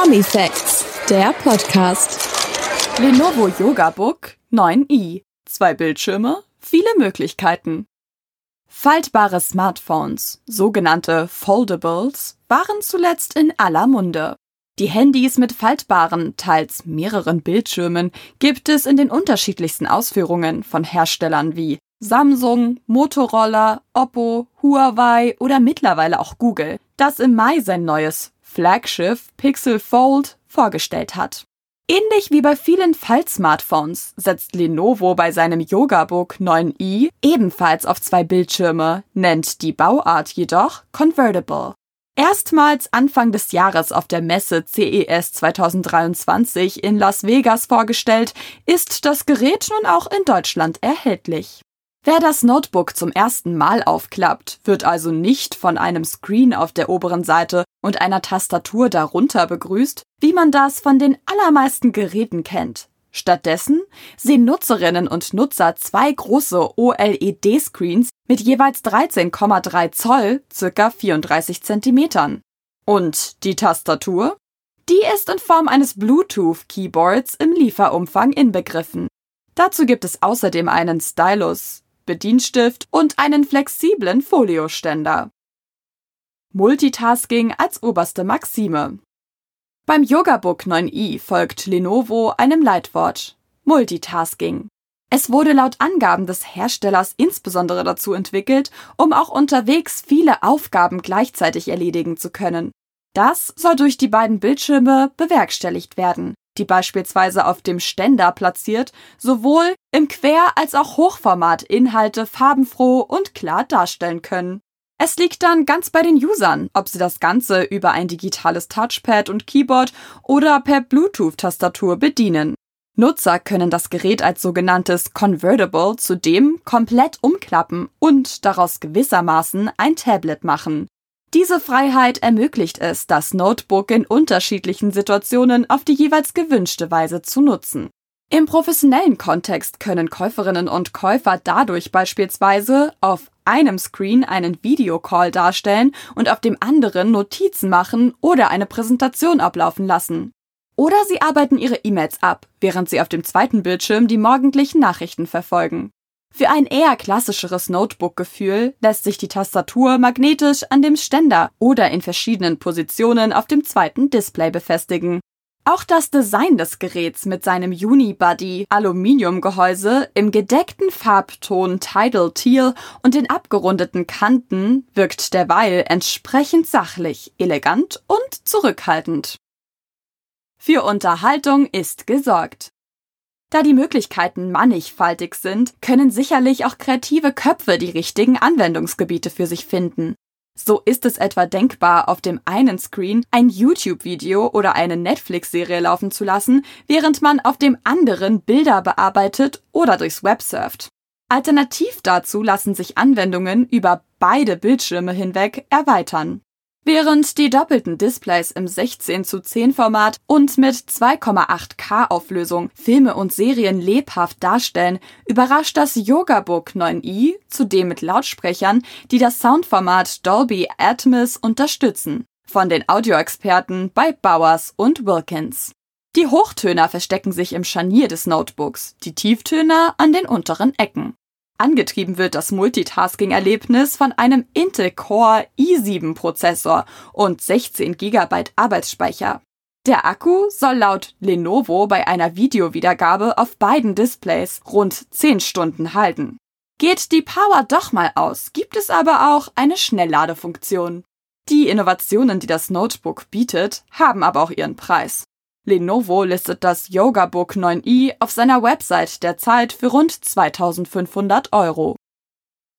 Promi Facts, der Podcast. Lenovo Yoga Book 9i. Zwei Bildschirme, viele Möglichkeiten. Faltbare Smartphones, sogenannte Foldables, waren zuletzt in aller Munde. Die Handys mit faltbaren, teils mehreren Bildschirmen gibt es in den unterschiedlichsten Ausführungen von Herstellern wie Samsung, Motorola, Oppo, Huawei oder mittlerweile auch Google, das im Mai sein neues Flaggschiff Pixel Fold vorgestellt hat. Ähnlich wie bei vielen Faltsmartphones setzt Lenovo bei seinem YogaBook 9i ebenfalls auf zwei Bildschirme, nennt die Bauart jedoch Convertible. Erstmals Anfang des Jahres auf der Messe CES 2023 in Las Vegas vorgestellt, ist das Gerät nun auch in Deutschland erhältlich. Wer das Notebook zum ersten Mal aufklappt, wird also nicht von einem Screen auf der oberen Seite und einer Tastatur darunter begrüßt, wie man das von den allermeisten Geräten kennt. Stattdessen sehen Nutzerinnen und Nutzer zwei große OLED-Screens mit jeweils 13,3 Zoll, circa 34 Zentimetern. Und die Tastatur? Die ist in Form eines Bluetooth-Keyboards im Lieferumfang inbegriffen. Dazu gibt es außerdem einen Stylus, Bedienstift und einen flexiblen Folioständer. Multitasking als oberste Maxime. Beim Yogabook 9i folgt Lenovo einem Leitwort Multitasking. Es wurde laut Angaben des Herstellers insbesondere dazu entwickelt, um auch unterwegs viele Aufgaben gleichzeitig erledigen zu können. Das soll durch die beiden Bildschirme bewerkstelligt werden, die beispielsweise auf dem Ständer platziert, sowohl im Quer- als auch Hochformat Inhalte farbenfroh und klar darstellen können. Es liegt dann ganz bei den Usern, ob sie das Ganze über ein digitales Touchpad und Keyboard oder per Bluetooth-Tastatur bedienen. Nutzer können das Gerät als sogenanntes Convertible zudem komplett umklappen und daraus gewissermaßen ein Tablet machen. Diese Freiheit ermöglicht es, das Notebook in unterschiedlichen Situationen auf die jeweils gewünschte Weise zu nutzen. Im professionellen Kontext können Käuferinnen und Käufer dadurch beispielsweise auf einem Screen einen Videocall darstellen und auf dem anderen Notizen machen oder eine Präsentation ablaufen lassen. Oder sie arbeiten ihre E-Mails ab, während sie auf dem zweiten Bildschirm die morgendlichen Nachrichten verfolgen. Für ein eher klassischeres Notebook-Gefühl lässt sich die Tastatur magnetisch an dem Ständer oder in verschiedenen Positionen auf dem zweiten Display befestigen. Auch das Design des Geräts mit seinem Unibody Aluminiumgehäuse im gedeckten Farbton Tidal Teal und den abgerundeten Kanten wirkt derweil entsprechend sachlich, elegant und zurückhaltend. Für Unterhaltung ist gesorgt. Da die Möglichkeiten mannigfaltig sind, können sicherlich auch kreative Köpfe die richtigen Anwendungsgebiete für sich finden. So ist es etwa denkbar, auf dem einen Screen ein YouTube-Video oder eine Netflix-Serie laufen zu lassen, während man auf dem anderen Bilder bearbeitet oder durchs Web surft. Alternativ dazu lassen sich Anwendungen über beide Bildschirme hinweg erweitern. Während die doppelten Displays im 16 zu 10 Format und mit 2,8K Auflösung Filme und Serien lebhaft darstellen, überrascht das Yogabook 9i zudem mit Lautsprechern, die das Soundformat Dolby Atmos unterstützen. Von den Audioexperten bei Bowers und Wilkins. Die Hochtöner verstecken sich im Scharnier des Notebooks, die Tieftöner an den unteren Ecken. Angetrieben wird das Multitasking-Erlebnis von einem Intel Core i7-Prozessor und 16 GB Arbeitsspeicher. Der Akku soll laut Lenovo bei einer Videowiedergabe auf beiden Displays rund 10 Stunden halten. Geht die Power doch mal aus, gibt es aber auch eine Schnellladefunktion. Die Innovationen, die das Notebook bietet, haben aber auch ihren Preis. Lenovo listet das Yoga Book 9i auf seiner Website derzeit für rund 2500 Euro.